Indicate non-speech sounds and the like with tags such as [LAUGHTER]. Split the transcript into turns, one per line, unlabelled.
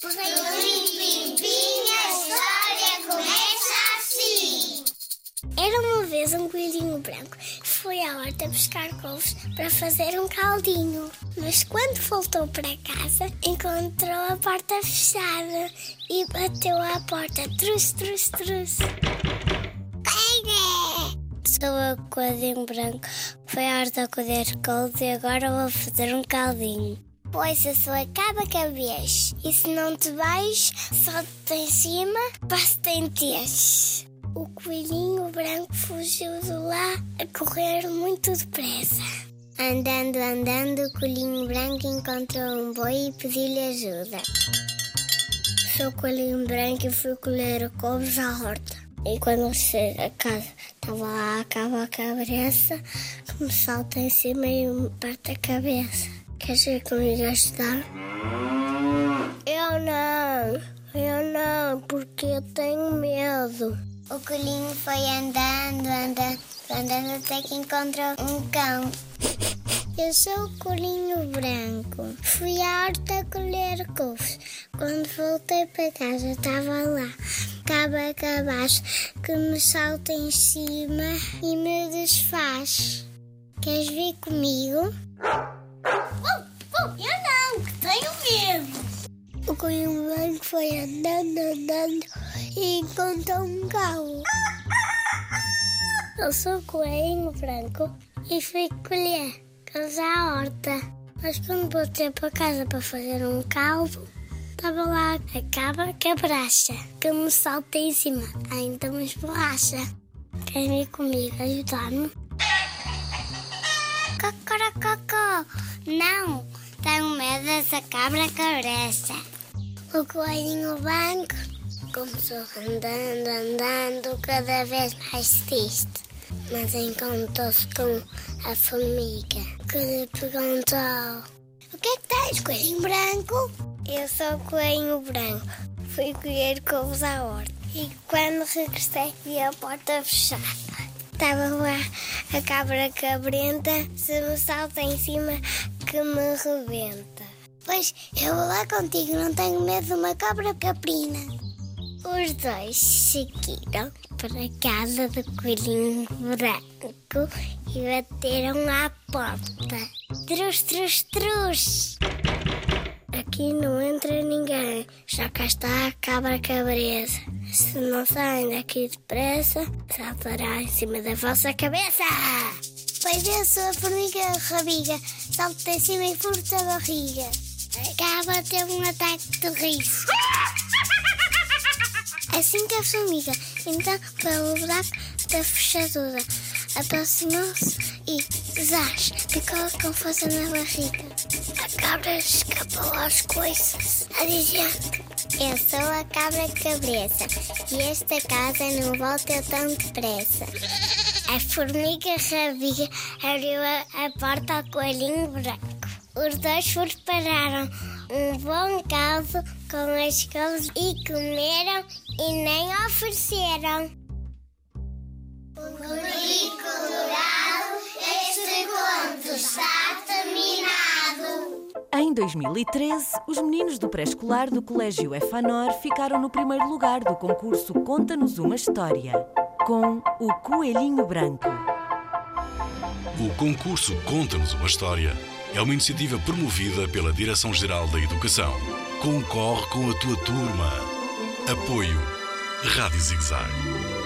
Pim, pim, pim, a história começa assim. Era uma vez um coelhinho branco que foi à horta buscar couves para fazer um caldinho. Mas quando voltou para casa, encontrou a porta fechada e bateu à porta. Trus, trus, trus. Sou o coelhinho branco. Foi à horta colher couves e agora vou fazer um caldinho. Pois a sua caba cabeça. E se não te vais, solta em cima, basta em teias. O coelhinho branco fugiu de lá a correr muito depressa. Andando, andando, o coelhinho branco encontrou um boi e pediu-lhe ajuda. Sou o coelhinho branco fui colher couves à horta. E quando cheguei a casa, estava lá a cava a cabeça, que me salta em cima e me parte a cabeça. Queres ir comigo ajudar? Eu não, eu não, porque eu tenho medo. O coelhinho foi andando, andando, andando até que encontrou um cão. Eu sou o coelhinho branco. Fui à horta colher couves. Quando voltei para casa, estava lá. Caba cabaço que me salta em cima e me desfaz. Queres vir comigo? O coelho branco foi andando, andando e encontrou um cão. Eu sou coelhinho branco e fui colher couves à horta. Mas quando voltei para casa para fazer um caldo, estava lá a caba cabracha que me salta em cima. Ainda me esborracha. Quer vir comigo ajudar-me? Cocorococó! Não! Tenho medo dessa cabra cabeça. O coelhinho branco começou andando, andando, cada vez mais triste. Mas encontrou-se com a formiga, que lhe perguntou: O que é que tens, coelhinho branco? Eu sou o coelhinho branco. Fui colher couves à horta. E quando regressei, vi a porta fechada. Estava lá a cabra cabrenta, se me salta em cima que me rebenta. Pois eu vou lá contigo, não tenho medo de uma cabra caprina. Os dois seguiram para a casa do coelhinho branco e bateram à porta. Trus, trus, trus! Aqui não entra ninguém, já cá está a cabra cabreza. Se não saem daqui depressa, saltará em cima da vossa cabeça! Pois eu sou a formiga rabiga, salto em cima e furto a barriga. Acaba ter um ataque de riso. [LAUGHS] Assim que a formiga então pelo buraco da fechadura aproximou-se e zás ficou com força na barriga. A cabra escapou às coisas a dizer Eu sou a cabra cabeça e esta casa não volta tão depressa. A formiga rabiga abriu a, a porta ao coelhinho branco. Os dois prepararam um bom caldo com as couves e comeram e nem ofereceram. Comigo colorado, este conto está terminado.
Em 2013, os meninos do pré-escolar do Colégio Efanor ficaram no primeiro lugar do concurso Conta-nos uma História, com o Coelhinho Branco.
O concurso Conta-nos uma História é uma iniciativa promovida pela Direção-Geral da Educação. Concorre com a tua turma. Apoio Rádio Zigzag.